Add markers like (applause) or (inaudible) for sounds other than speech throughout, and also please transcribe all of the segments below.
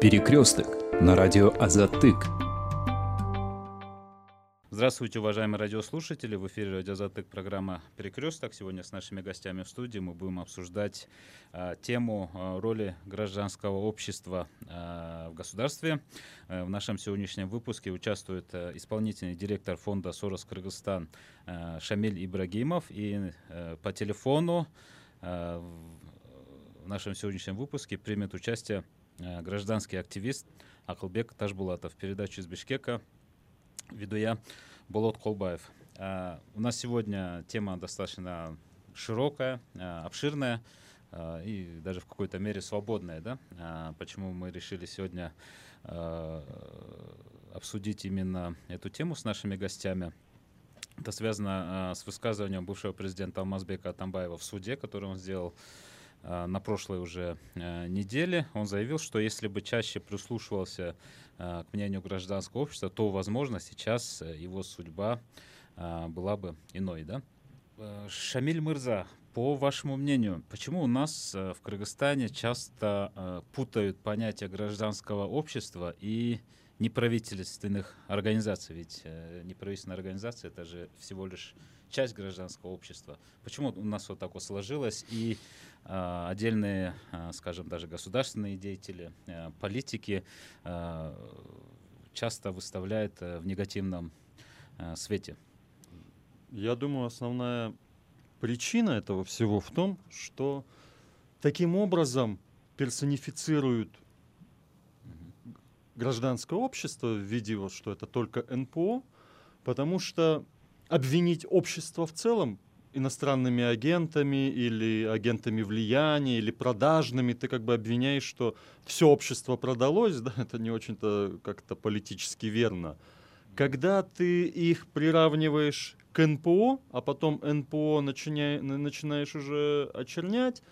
Перекресток на радио Азатык. Здравствуйте, уважаемые радиослушатели. В эфире радио Азатык программа «Перекресток». Сегодня с нашими гостями в студии мы будем обсуждать а, тему а, роли гражданского общества а, в государстве. А, в нашем сегодняшнем выпуске участвует а, исполнительный директор фонда «Сорос Кыргызстан» а, Шамиль Ибрагимов. И а, по телефону а, в нашем сегодняшнем выпуске примет участие Э, гражданский активист Акылбек Ташбулатов. Передачу из Бишкека веду я, Болот Колбаев. Э, у нас сегодня тема достаточно широкая, э, обширная и даже в какой-то мере свободная. Да? Почему мы решили сегодня обсудить именно эту тему с нашими гостями? Это связано с высказыванием бывшего президента Алмазбека Атамбаева в суде, который он сделал Э, на прошлой уже э, неделе. Он заявил, что если бы чаще прислушивался э, к мнению гражданского общества, то, возможно, сейчас его судьба была бы иной. Да? Шамиль Мырза, по вашему мнению, почему у нас в Кыргызстане часто путают понятие гражданского общества и неправительственных организаций? Ведь неправительственная организация — это же всего лишь часть гражданского общества. Почему у нас вот так вот сложилось? И Э, отдельные, э, скажем, даже государственные деятели, э, политики часто выставляют в негативном свете. Я думаю, основная причина этого всего в том, что таким образом персонифицируют гражданское общество в виде вот, что это только НПО, потому что обвинить общество в целом иностранными агентами или агентами влияния или продажными, ты как бы обвиняешь, что все общество продалось, (laughs) да, это не очень-то как-то политически верно. Когда ты их приравниваешь к НПО, а потом НПО начиня... начинаешь уже очернять,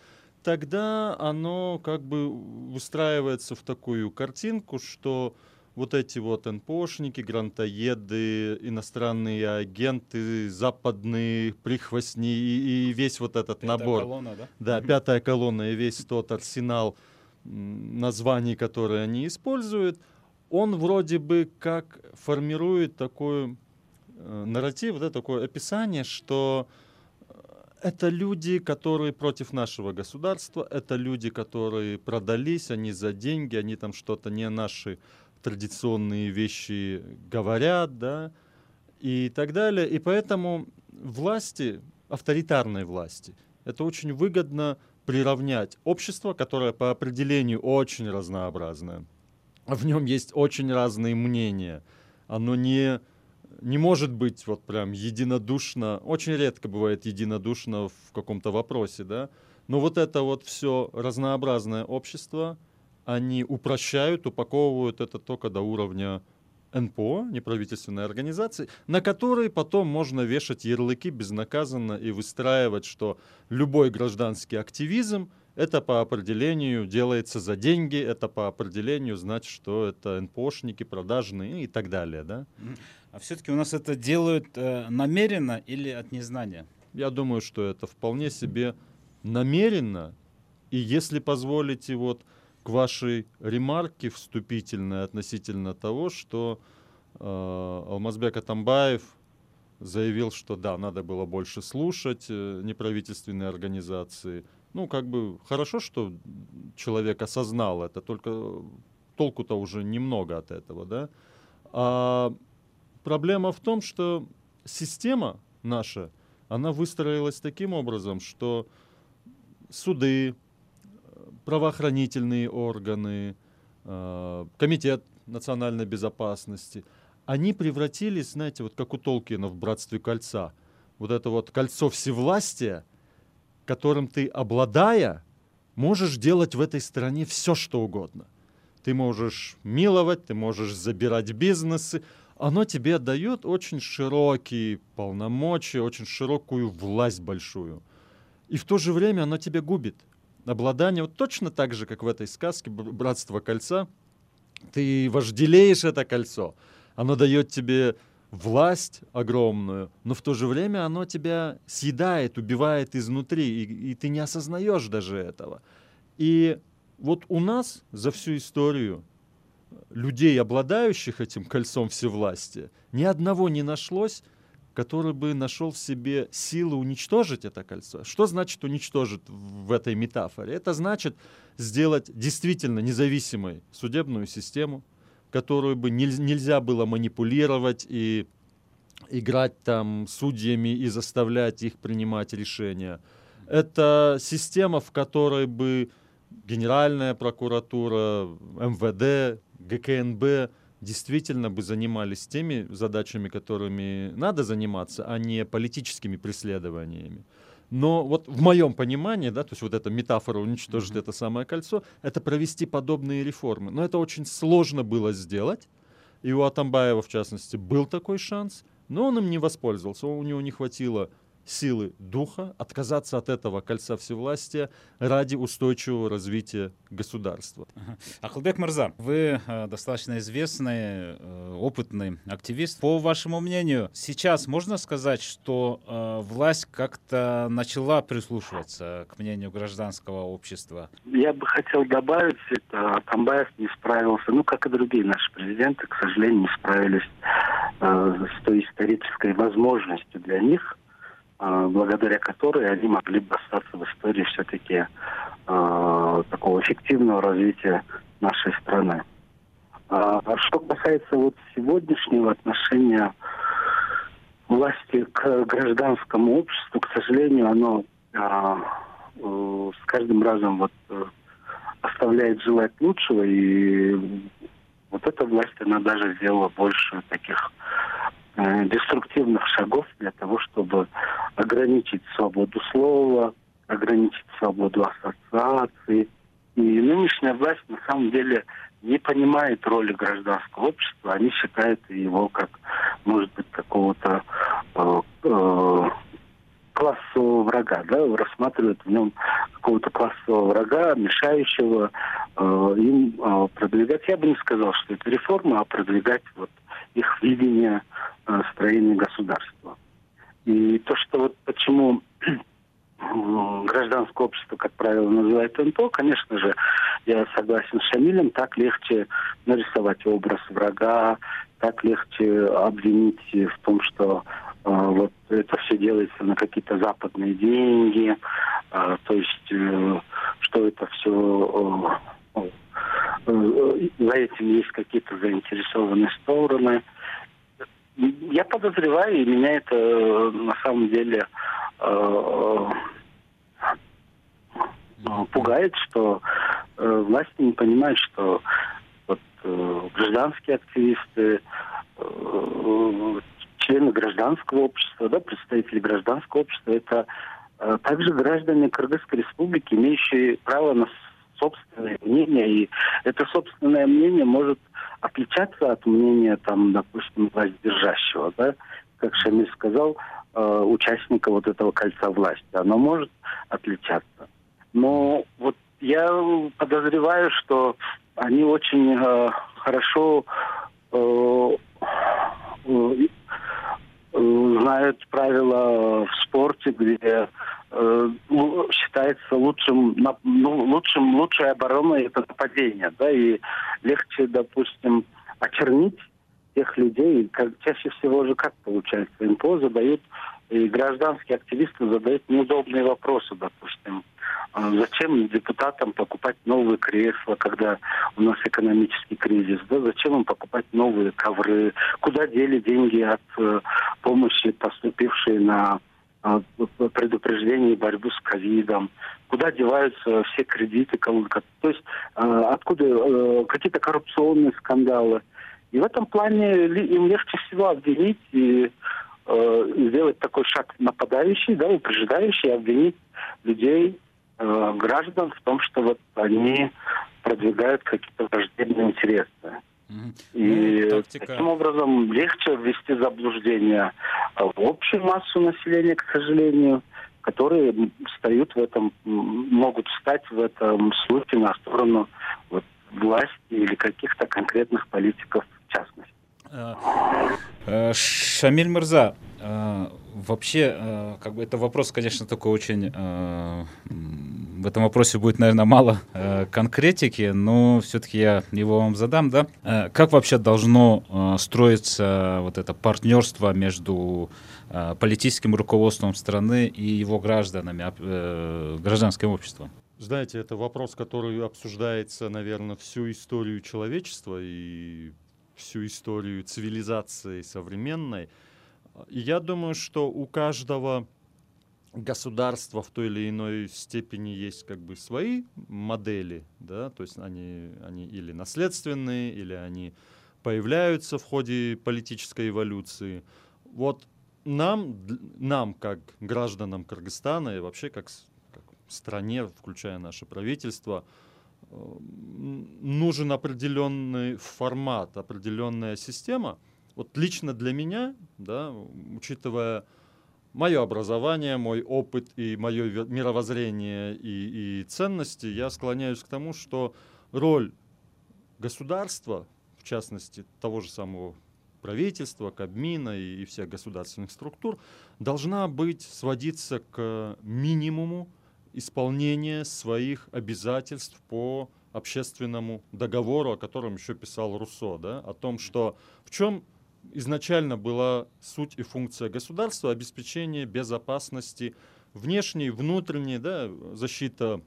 тогда оно как бы выстраивается в такую картинку, что вот эти вот НПОшники, грантоеды, иностранные агенты, западные прихвостни и, и весь вот этот пятая набор. Колонна, да? Да, пятая колонна и весь тот арсенал названий, которые они используют, он вроде бы как формирует такой э, нарратив, да, такое описание, что э, это люди, которые против нашего государства, это люди, которые продались, они за деньги, они там что-то не наши традиционные вещи говорят, да, и так далее. И поэтому власти, авторитарной власти, это очень выгодно приравнять общество, которое по определению очень разнообразное. В нем есть очень разные мнения. Оно не, не может быть вот прям единодушно, очень редко бывает единодушно в каком-то вопросе, да. Но вот это вот все разнообразное общество, они упрощают, упаковывают это только до уровня НПО, неправительственной организации, на которые потом можно вешать ярлыки безнаказанно и выстраивать, что любой гражданский активизм это по определению делается за деньги, это по определению значит, что это НПОшники, продажные и так далее. Да? А все-таки у нас это делают э, намеренно или от незнания? Я думаю, что это вполне себе намеренно. И если позволите, вот к вашей ремарке вступительной относительно того, что э, Алмазбек Атамбаев заявил, что да, надо было больше слушать э, неправительственные организации. Ну, как бы хорошо, что человек осознал это, только толку-то уже немного от этого, да. А проблема в том, что система наша, она выстроилась таким образом, что суды, правоохранительные органы, э, комитет национальной безопасности, они превратились, знаете, вот как у Толкина в «Братстве кольца». Вот это вот кольцо всевластия, которым ты, обладая, можешь делать в этой стране все, что угодно. Ты можешь миловать, ты можешь забирать бизнесы. Оно тебе дает очень широкие полномочия, очень широкую власть большую. И в то же время оно тебя губит обладание, вот точно так же, как в этой сказке «Братство кольца», ты вожделеешь это кольцо, оно дает тебе власть огромную, но в то же время оно тебя съедает, убивает изнутри, и, и ты не осознаешь даже этого. И вот у нас за всю историю людей, обладающих этим кольцом всевластия, ни одного не нашлось, который бы нашел в себе силы уничтожить это кольцо. Что значит уничтожить в этой метафоре? Это значит сделать действительно независимой судебную систему, которую бы нельзя было манипулировать и играть там судьями и заставлять их принимать решения. Это система, в которой бы Генеральная прокуратура, МВД, ГКНБ действительно бы занимались теми задачами, которыми надо заниматься, а не политическими преследованиями. Но вот в моем понимании, да, то есть вот эта метафора уничтожить mm-hmm. это самое кольцо, это провести подобные реформы. Но это очень сложно было сделать. И у Атамбаева, в частности, был такой шанс, но он им не воспользовался. У него не хватило силы духа отказаться от этого кольца всевластия ради устойчивого развития государства. Ахлбек Марза, вы э, достаточно известный, э, опытный активист. По вашему мнению, сейчас можно сказать, что э, власть как-то начала прислушиваться к мнению гражданского общества? Я бы хотел добавить, это Атамбаев не справился, ну, как и другие наши президенты, к сожалению, не справились э, с той исторической возможностью для них благодаря которой они могли бы остаться в истории все-таки э, такого эффективного развития нашей страны. А, а что касается вот сегодняшнего отношения власти к гражданскому обществу, к сожалению, оно э, э, с каждым разом вот э, оставляет желать лучшего, и вот эта власть, она даже сделала больше таких деструктивных шагов для того, чтобы ограничить свободу слова, ограничить свободу ассоциации. И нынешняя власть на самом деле не понимает роли гражданского общества, они считают его как, может быть, какого-то э, э, классового врага, да, рассматривают в нем какого-то классового врага, мешающего э, им э, продвигать. Я бы не сказал, что это реформа, а продвигать вот их видение э, строения государства. И то, что вот почему гражданское общество, как правило, называют НПО, конечно же, я согласен с Шамилем, так легче нарисовать образ врага, так легче обвинить в том, что э, вот это все делается на какие-то западные деньги, э, то есть э, что это все э, за этим есть какие-то заинтересованные стороны. Я подозреваю, и меня это э, на самом деле пугает, что власти не понимают, что вот, гражданские активисты, члены гражданского общества, да, представители гражданского общества, это э, также граждане Кыргызской республики, имеющие право на собственное мнение, и это собственное мнение может отличаться от мнения, там, допустим, воздержащего, да, как Шамиль сказал, э, участника вот этого кольца власти. Оно может отличаться. Но вот я подозреваю, что они очень э, хорошо э, э, знают правила в спорте, где э, считается лучшим, ну, лучшим, лучшей обороной это нападение, да, и легче, допустим, очернить тех людей, как, чаще всего же как получается, НПО задают, и гражданские активисты задают неудобные вопросы, допустим, а зачем депутатам покупать новые кресла, когда у нас экономический кризис? Да? Зачем им покупать новые ковры? Куда дели деньги от э, помощи, поступившей на э, предупреждение и борьбу с ковидом? Куда деваются все кредиты? То есть э, откуда какие-то коррупционные скандалы? И в этом плане им легче всего обвинить и э, сделать такой шаг нападающий, да, упреждающий, обвинить людей э, граждан в том, что вот они продвигают какие-то враждебные интересы. И ну, таким образом легче ввести заблуждение в общую массу населения, к сожалению, которые встают в этом, могут встать в этом случае на сторону вот, власти или каких-то конкретных политиков в частности. Э, э, Шамиль Мирза, э, вообще, как бы это вопрос, конечно, такой очень в этом вопросе будет, наверное, мало конкретики, но все-таки я его вам задам, да? Как вообще должно строиться вот это партнерство между политическим руководством страны и его гражданами, гражданским обществом? Знаете, это вопрос, который обсуждается, наверное, всю историю человечества и всю историю цивилизации современной. И я думаю, что у каждого государства в той или иной степени есть как бы свои модели, да, то есть они, они или наследственные, или они появляются в ходе политической эволюции. Вот нам, нам как гражданам Кыргызстана и вообще как, как стране, включая наше правительство, нужен определенный формат, определенная система. Вот лично для меня, да, учитывая мое образование, мой опыт и мое мировоззрение и, и ценности, я склоняюсь к тому, что роль государства, в частности того же самого правительства, Кабмина и, и всех государственных структур, должна быть сводиться к минимуму исполнения своих обязательств по общественному договору, о котором еще писал Руссо, да, о том, что в чем изначально была суть и функция государства обеспечение безопасности внешней, внутренней, да, защита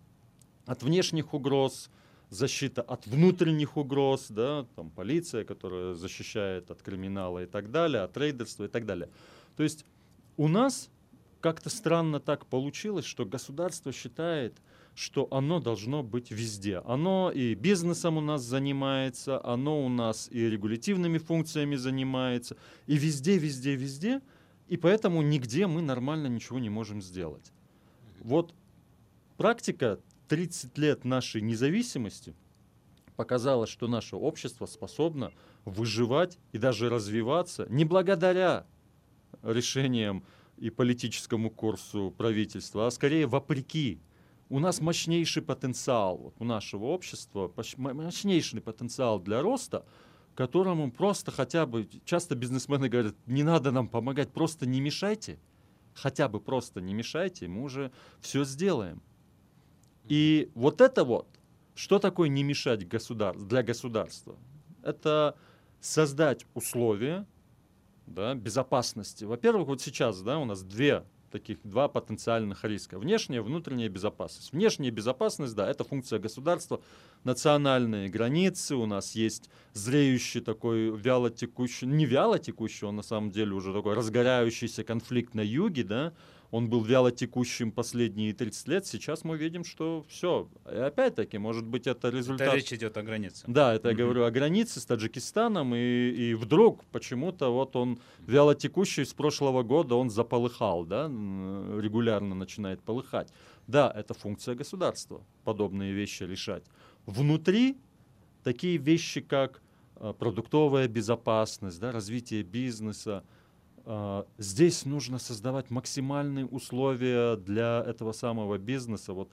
от внешних угроз, защита от внутренних угроз, да, там полиция, которая защищает от криминала и так далее, от рейдерства и так далее. То есть у нас как-то странно так получилось, что государство считает, что оно должно быть везде. Оно и бизнесом у нас занимается, оно у нас и регулятивными функциями занимается, и везде, везде, везде, и поэтому нигде мы нормально ничего не можем сделать. Вот практика 30 лет нашей независимости показала, что наше общество способно выживать и даже развиваться не благодаря решениям и политическому курсу правительства, а скорее вопреки у нас мощнейший потенциал у нашего общества, мощнейший потенциал для роста, которому просто хотя бы, часто бизнесмены говорят, не надо нам помогать, просто не мешайте, хотя бы просто не мешайте, мы уже все сделаем. И вот это вот, что такое не мешать государ... для государства? Это создать условия да, безопасности. Во-первых, вот сейчас да, у нас две таких два потенциальных риска. Внешняя, внутренняя безопасность. Внешняя безопасность, да, это функция государства. Национальные границы, у нас есть зреющий такой вяло текущий, не вяло текущий, он на самом деле уже такой разгорающийся конфликт на юге, да, он был вяло текущим последние 30 лет, сейчас мы видим, что все. И опять-таки, может быть, это результат... Это речь идет о границе. Да, это mm-hmm. я говорю о границе с Таджикистаном, и, и вдруг почему-то вот он вяло текущий с прошлого года, он заполыхал, да, регулярно начинает полыхать. Да, это функция государства, подобные вещи решать. Внутри такие вещи, как э, продуктовая безопасность, да, развитие бизнеса, здесь нужно создавать максимальные условия для этого самого бизнеса. Вот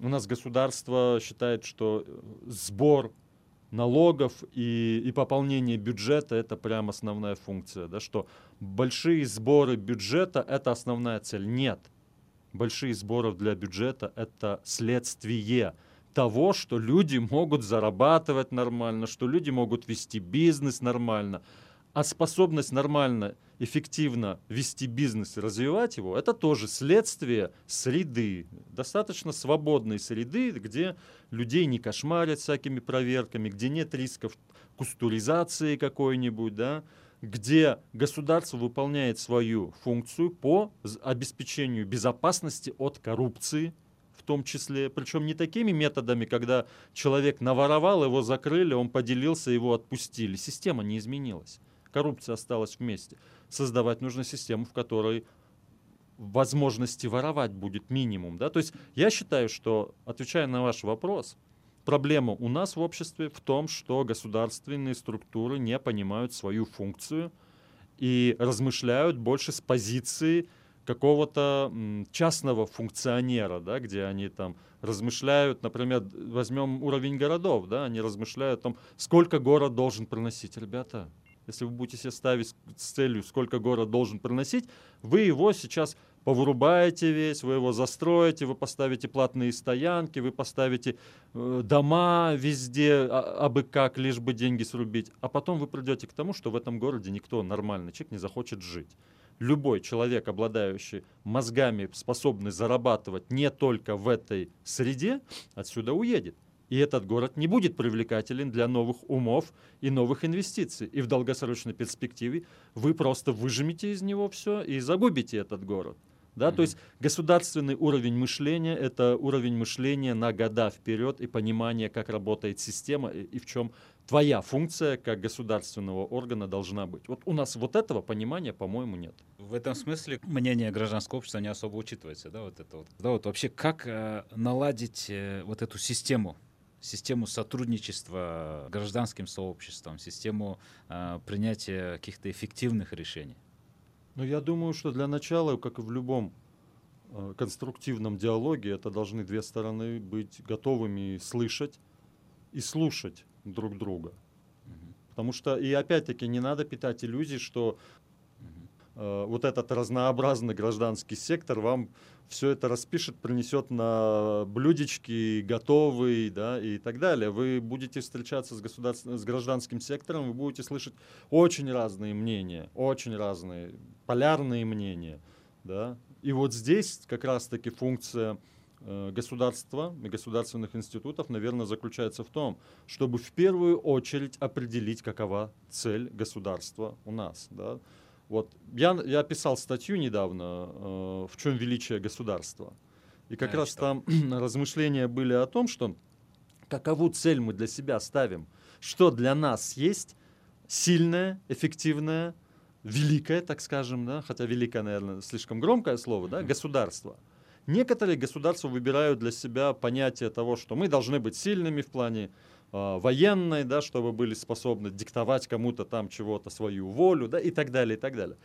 у нас государство считает, что э, сбор налогов и, и пополнение бюджета это прям основная функция, да, что большие сборы бюджета это основная цель. Нет, большие сборы для бюджета это следствие того, что люди могут зарабатывать нормально, что люди могут вести бизнес нормально. А способность нормально, эффективно вести бизнес и развивать его, это тоже следствие среды, достаточно свободной среды, где людей не кошмарят всякими проверками, где нет рисков кустуризации какой-нибудь, да, где государство выполняет свою функцию по обеспечению безопасности от коррупции, в том числе, причем не такими методами, когда человек наворовал, его закрыли, он поделился, его отпустили. Система не изменилась коррупция осталась вместе. Создавать нужно систему, в которой возможности воровать будет минимум. Да? То есть я считаю, что, отвечая на ваш вопрос, проблема у нас в обществе в том, что государственные структуры не понимают свою функцию и размышляют больше с позиции какого-то частного функционера, да, где они там размышляют, например, возьмем уровень городов, да, они размышляют о том, сколько город должен приносить. Ребята, если вы будете себе ставить с целью, сколько город должен приносить, вы его сейчас повырубаете весь, вы его застроите, вы поставите платные стоянки, вы поставите э, дома везде, а, абы как, лишь бы деньги срубить. А потом вы придете к тому, что в этом городе никто нормальный человек не захочет жить. Любой человек, обладающий мозгами, способный зарабатывать не только в этой среде, отсюда уедет. И этот город не будет привлекателен для новых умов и новых инвестиций. И в долгосрочной перспективе вы просто выжмете из него все и загубите этот город. Да, mm-hmm. То есть государственный уровень мышления – это уровень мышления на года вперед и понимание, как работает система и, и в чем твоя функция как государственного органа должна быть. Вот у нас вот этого понимания, по-моему, нет. В этом смысле мнение гражданского общества не особо учитывается, да, вот это вот. Да, вот вообще как э, наладить э, вот эту систему систему сотрудничества гражданским сообществом, систему э, принятия каких-то эффективных решений? Ну, я думаю, что для начала, как и в любом э, конструктивном диалоге, это должны две стороны быть готовыми слышать и слушать друг друга. Потому что, и опять-таки, не надо питать иллюзий, что вот этот разнообразный гражданский сектор вам все это распишет, принесет на блюдечки готовый, да, и так далее. Вы будете встречаться с, государственным, с гражданским сектором, вы будете слышать очень разные мнения, очень разные, полярные мнения, да. И вот здесь как раз-таки функция э, государства и государственных институтов, наверное, заключается в том, чтобы в первую очередь определить, какова цель государства у нас, да, вот я, я писал статью недавно э, «В чем величие государства». И как а раз там (clears throat) размышления были о том, что какову цель мы для себя ставим, что для нас есть сильное, эффективное, великое, так скажем, да, хотя великое, наверное, слишком громкое слово, да, государство. Некоторые государства выбирают для себя понятие того, что мы должны быть сильными в плане военной, да, чтобы были способны диктовать кому-то там чего-то свою волю, да, и так далее, и так далее.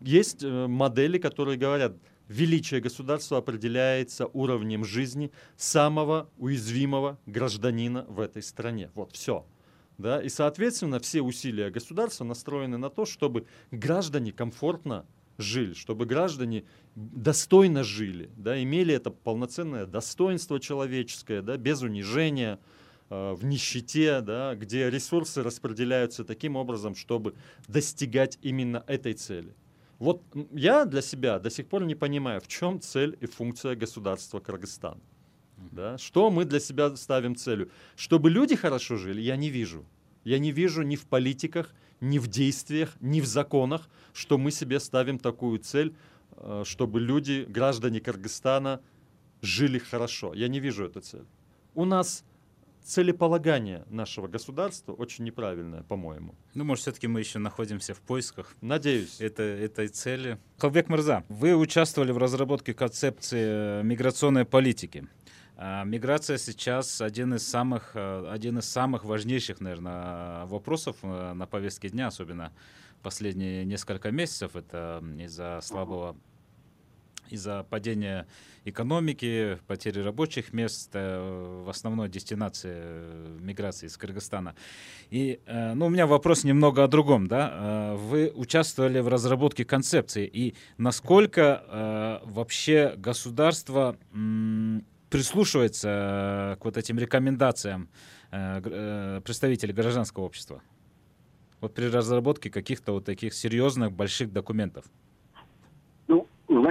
Есть э, модели, которые говорят, величие государства определяется уровнем жизни самого уязвимого гражданина в этой стране. Вот все. Да? И, соответственно, все усилия государства настроены на то, чтобы граждане комфортно жили, чтобы граждане достойно жили, да, имели это полноценное достоинство человеческое, да, без унижения, Э, в нищете, да, где ресурсы распределяются таким образом, чтобы достигать именно этой цели. Вот я для себя до сих пор не понимаю, в чем цель и функция государства Кыргызстан. Да? Что мы для себя ставим целью? Чтобы люди хорошо жили, я не вижу. Я не вижу ни в политиках, ни в действиях, ни в законах, что мы себе ставим такую цель, э, чтобы люди, граждане Кыргызстана, жили хорошо. Я не вижу эту цель. У нас целеполагание нашего государства очень неправильное, по-моему. Ну, может, все-таки мы еще находимся в поисках. Надеюсь. Это, этой цели. Халбек Мырза, вы участвовали в разработке концепции э, миграционной политики. А миграция сейчас один из самых, э, один из самых важнейших, наверное, вопросов э, на повестке дня, особенно последние несколько месяцев. Это из-за слабого из-за падения экономики, потери рабочих мест, э, в основной дестинации э, миграции из Кыргызстана. И э, ну, у меня вопрос немного о другом. Да? Вы участвовали в разработке концепции, и насколько вообще государство прислушивается к вот этим рекомендациям представителей гражданского общества? Вот при разработке каких-то вот таких серьезных больших документов.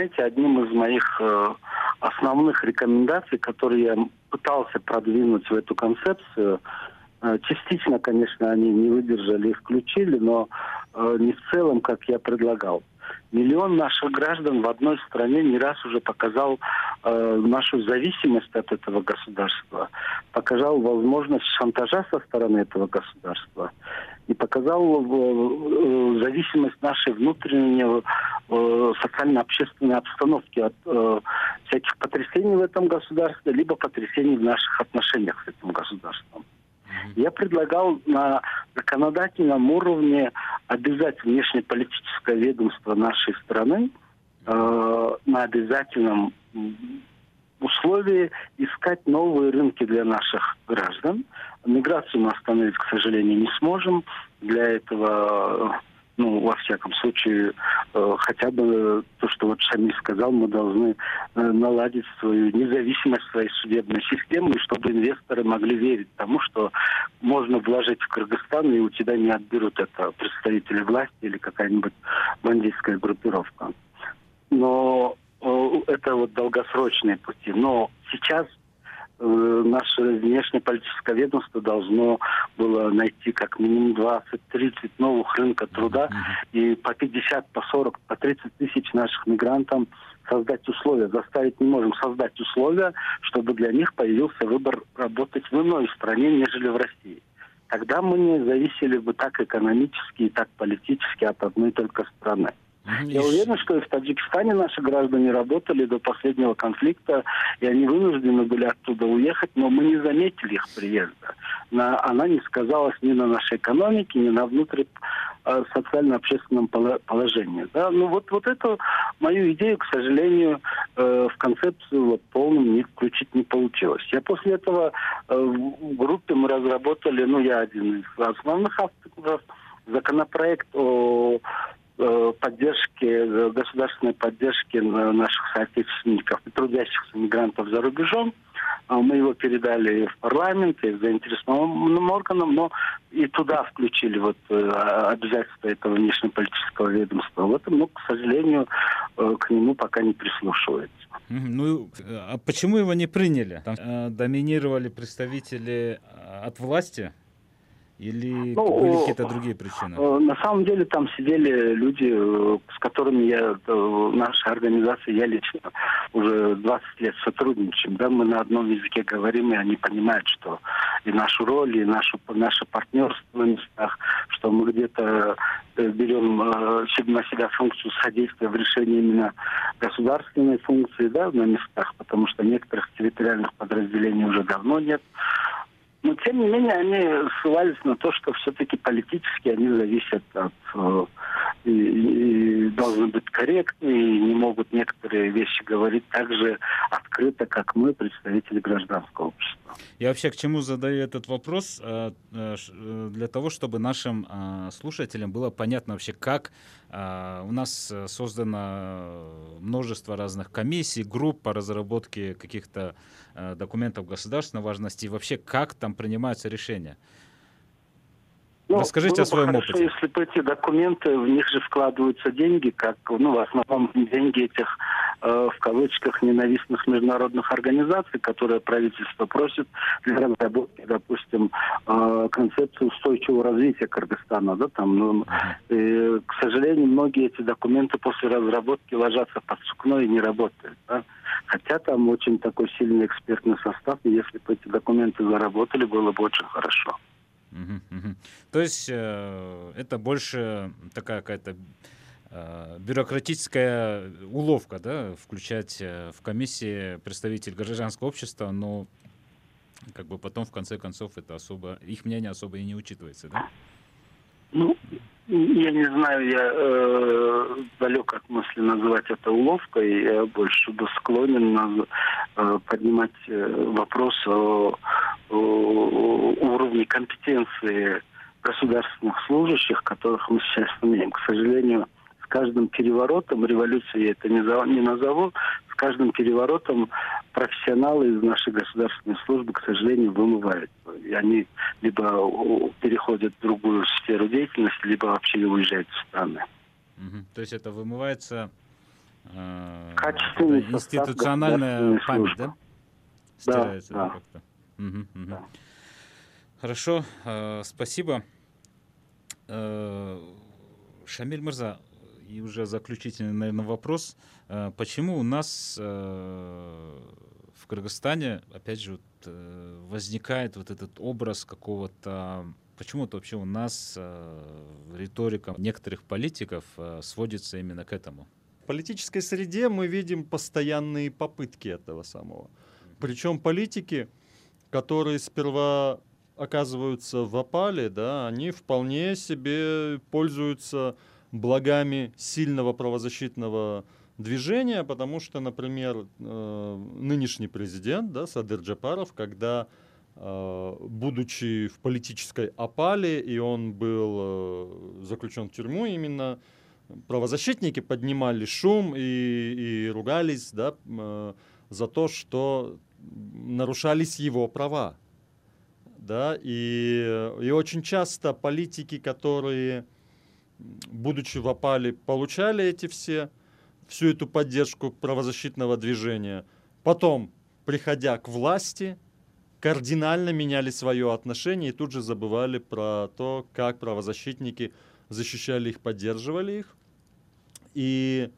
Знаете, одним из моих э, основных рекомендаций, которые я пытался продвинуть в эту концепцию, э, частично, конечно, они не выдержали и включили, но э, не в целом, как я предлагал. Миллион наших граждан в одной стране не раз уже показал э, нашу зависимость от этого государства, показал возможность шантажа со стороны этого государства и показал э, зависимость нашей внутренней э, социально-общественной обстановки от э, всяких потрясений в этом государстве, либо потрясений в наших отношениях с этим государством. Я предлагал на законодательном уровне обязать внешнеполитическое ведомство нашей страны э, на обязательном условии искать новые рынки для наших граждан. Миграцию мы остановить, к сожалению, не сможем. Для этого ну, во всяком случае, э, хотя бы то, что вот Шамиль сказал, мы должны э, наладить свою независимость своей судебной системы, чтобы инвесторы могли верить тому, что можно вложить в Кыргызстан, и у тебя не отберут это представители власти или какая-нибудь бандитская группировка. Но это вот долгосрочные пути. Но сейчас Э, наше внешнеполитическое ведомство должно было найти как минимум 20-30 новых рынка труда и по 50, по 40, по 30 тысяч наших мигрантам создать условия. Заставить не можем создать условия, чтобы для них появился выбор работать в иной стране, нежели в России. Тогда мы не зависели бы так экономически и так политически от одной только страны. Я уверен, что и в Таджикистане наши граждане работали до последнего конфликта, и они вынуждены были оттуда уехать, но мы не заметили их приезда. На, она не сказалась ни на нашей экономике, ни на внутри э, социально-общественном положении. Да? Ну вот, вот эту мою идею, к сожалению, э, в концепцию вот, полным не включить не получилось. Я после этого э, в группе мы разработали, ну я один из основных авторов, законопроект о поддержки, э, государственной поддержки наших соотечественников и трудящихся мигрантов за рубежом. А мы его передали в парламент и заинтересованным органам, но и туда включили вот э, обязательства этого внешнеполитического ведомства. В этом, ну, к сожалению, к нему пока не прислушивается. Ну, а почему его не приняли? Там доминировали представители от власти? Или ну, были какие-то другие причины? Э, на самом деле там сидели люди, э, с которыми я, э, наша организация, я лично уже 20 лет сотрудничаем. Да, мы на одном языке говорим, и они понимают, что и нашу роль, и нашу, наше партнерство на местах, что мы где-то берем на себя функцию содействия в решении именно государственной функции да, на местах, потому что некоторых территориальных подразделений уже давно нет. Но, тем не менее, они ссылались на то, что все-таки политически они зависят от... Э, и, и должны быть корректны, и не могут некоторые вещи говорить так же открыто, как мы, представители гражданского общества. Я вообще к чему задаю этот вопрос? Э, э, для того, чтобы нашим слушателям было понятно вообще, как у нас создано множество разных комиссий, групп по разработке каких-то Э, документов государственной важности и вообще как там принимаются решения? Ну, Расскажите о своем хорошо, опыте. Если бы эти документы, в них же вкладываются деньги, как, ну, в основном деньги этих, э, в кавычках, ненавистных международных организаций, которые правительство просит для разработки, допустим, э, концепции устойчивого развития Кыргызстана, да, там, ну, и, к сожалению, многие эти документы после разработки ложатся под сукно и не работают, да. Хотя там очень такой сильный экспертный состав, и если бы эти документы заработали, было бы очень хорошо. То есть э, это больше такая какая-то э, бюрократическая уловка, да, включать э, в комиссии представитель гражданского общества, но как бы потом в конце концов это особо их мнение особо и не учитывается, да? Ну, я не знаю, я э, далек от мысли называть это уловкой. Я больше бы склонен э, поднимать вопрос о уровне компетенции государственных служащих, которых мы сейчас имеем. К сожалению, с каждым переворотом, революцией я это не, назову, с каждым переворотом профессионалы из нашей государственной службы, к сожалению, вымываются. И они либо переходят в другую сферу деятельности, либо вообще уезжают в страны. Угу. То есть это вымывается э, институциональная память, да? Стирается да, да. как-то. Угу, угу. Да. Хорошо, э, спасибо. Э, Шамиль Мирза, и уже заключительный, наверное, вопрос. Э, почему у нас э, в Кыргызстане, опять же, вот, э, возникает вот этот образ какого-то... Почему-то вообще у нас риторика некоторых политиков сводится именно к этому? В политической среде мы видим постоянные попытки этого самого. Причем политики, которые сперва оказываются в опале, да, они вполне себе пользуются благами сильного правозащитного движения, потому что, например, э, нынешний президент, да, Садыр Джапаров, когда э, будучи в политической опале, и он был э, заключен в тюрьму именно, правозащитники поднимали шум и, и ругались да, за то, что нарушались его права. Да, и, и очень часто политики, которые, будучи в опале, получали эти все, всю эту поддержку правозащитного движения, потом, приходя к власти, кардинально меняли свое отношение и тут же забывали про то, как правозащитники защищали их, поддерживали их. И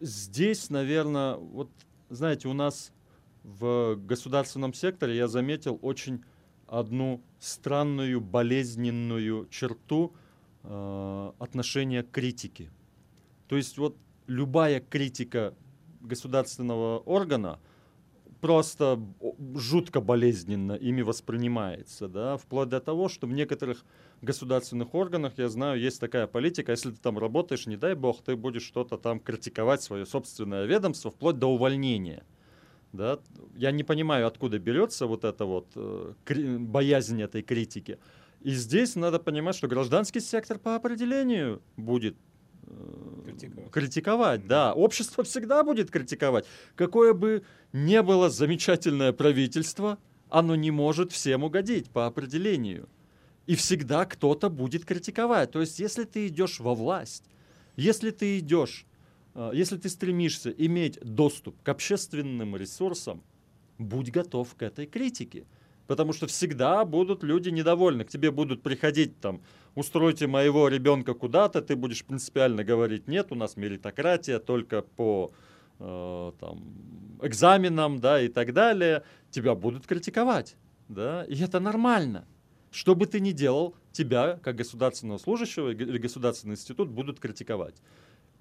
здесь, наверное, вот, знаете, у нас в государственном секторе я заметил очень одну странную, болезненную черту э, отношения к критике. То есть вот любая критика государственного органа просто жутко болезненно ими воспринимается, да, вплоть до того, что в некоторых государственных органах, я знаю, есть такая политика, если ты там работаешь, не дай бог, ты будешь что-то там критиковать, свое собственное ведомство, вплоть до увольнения. Да? Я не понимаю, откуда берется вот эта вот э, боязнь этой критики. И здесь надо понимать, что гражданский сектор по определению будет критиковать. критиковать. Да, общество всегда будет критиковать. Какое бы ни было замечательное правительство, оно не может всем угодить по определению. И всегда кто-то будет критиковать. То есть, если ты идешь во власть, если ты идешь, э, если ты стремишься иметь доступ к общественным ресурсам, будь готов к этой критике. Потому что всегда будут люди недовольны. К тебе будут приходить там, устройте моего ребенка куда-то, ты будешь принципиально говорить, нет, у нас меритократия только по э, там, экзаменам, да, и так далее. Тебя будут критиковать, да, и это нормально. Что бы ты ни делал, тебя, как государственного служащего или государственный институт, будут критиковать.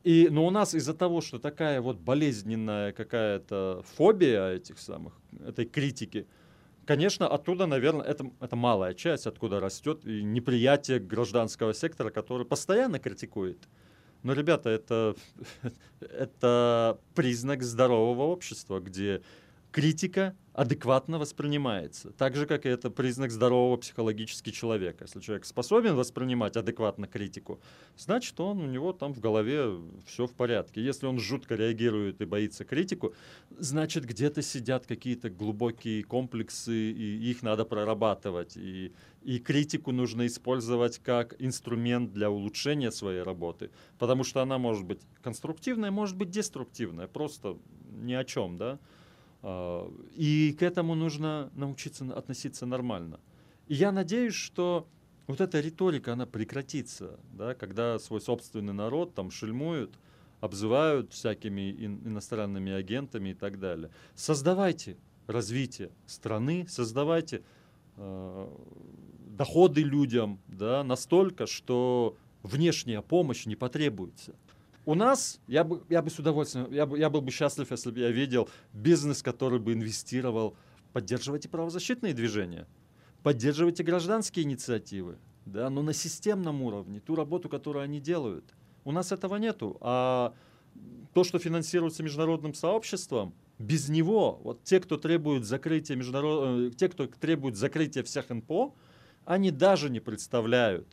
И, но у нас из-за того, что такая вот болезненная какая-то фобия этих самых, этой критики, конечно, оттуда, наверное, это, это малая часть, откуда растет неприятие гражданского сектора, который постоянно критикует. Но, ребята, это, (laughs) это признак здорового общества, где критика адекватно воспринимается. Так же, как и это признак здорового психологически человека. Если человек способен воспринимать адекватно критику, значит, он, у него там в голове все в порядке. Если он жутко реагирует и боится критику, значит, где-то сидят какие-то глубокие комплексы, и их надо прорабатывать. И, и критику нужно использовать как инструмент для улучшения своей работы, потому что она может быть конструктивная, может быть деструктивная, просто ни о чем, да. А, и к этому нужно научиться относиться нормально. И я надеюсь, что вот эта риторика, она прекратится, да, когда свой собственный народ там шельмуют, обзывают всякими иностранными агентами и так далее. Создавайте развитие страны, создавайте э, доходы людям да, настолько, что внешняя помощь не потребуется. У нас, я бы, я бы с удовольствием, я, бы, я был бы счастлив, если бы я видел бизнес, который бы инвестировал. Поддерживайте правозащитные движения, поддерживайте гражданские инициативы, да, но на системном уровне, ту работу, которую они делают. У нас этого нету. А то, что финансируется международным сообществом, без него, вот те, кто требует закрытия международ... Э, те, кто требует закрытия всех НПО, они даже не представляют,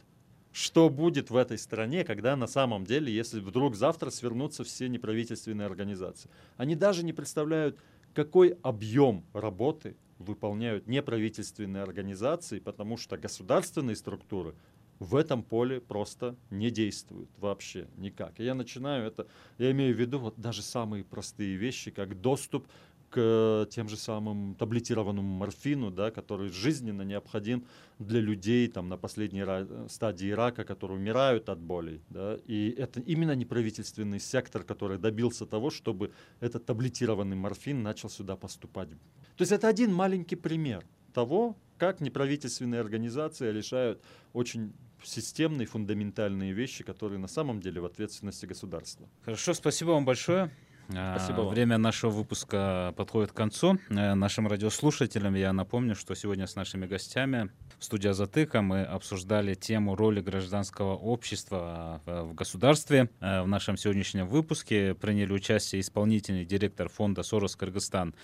что будет в этой стране, когда на самом деле, если вдруг завтра свернутся все неправительственные организации. Они даже не представляют, какой объем работы выполняют неправительственные организации, потому что государственные структуры в этом поле просто не действуют вообще никак. И я начинаю это, я имею в виду вот даже самые простые вещи, как доступ к тем же самым таблетированному морфину, да, который жизненно необходим для людей там, на последней стадии рака, которые умирают от болей. Да, и это именно неправительственный сектор, который добился того, чтобы этот таблетированный морфин начал сюда поступать. То есть это один маленький пример того, как неправительственные организации решают очень системные, фундаментальные вещи, которые на самом деле в ответственности государства. Хорошо, спасибо вам большое. Спасибо вам. Время нашего выпуска подходит к концу. Э, нашим радиослушателям я напомню, что сегодня с нашими гостями в студии «Затыка» мы обсуждали тему роли гражданского общества э, в государстве. Э, в нашем сегодняшнем выпуске приняли участие исполнительный директор фонда «Сорос Кыргызстан»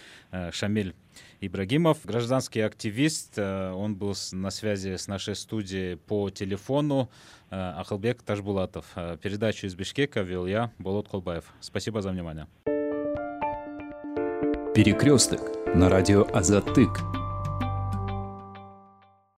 Шамиль Ибрагимов, гражданский активист. Он был на связи с нашей студией по телефону. Ахалбек Ташбулатов. Передачу из Бишкека вел я, Болот Колбаев. Спасибо за внимание. Перекресток на радио Азатык.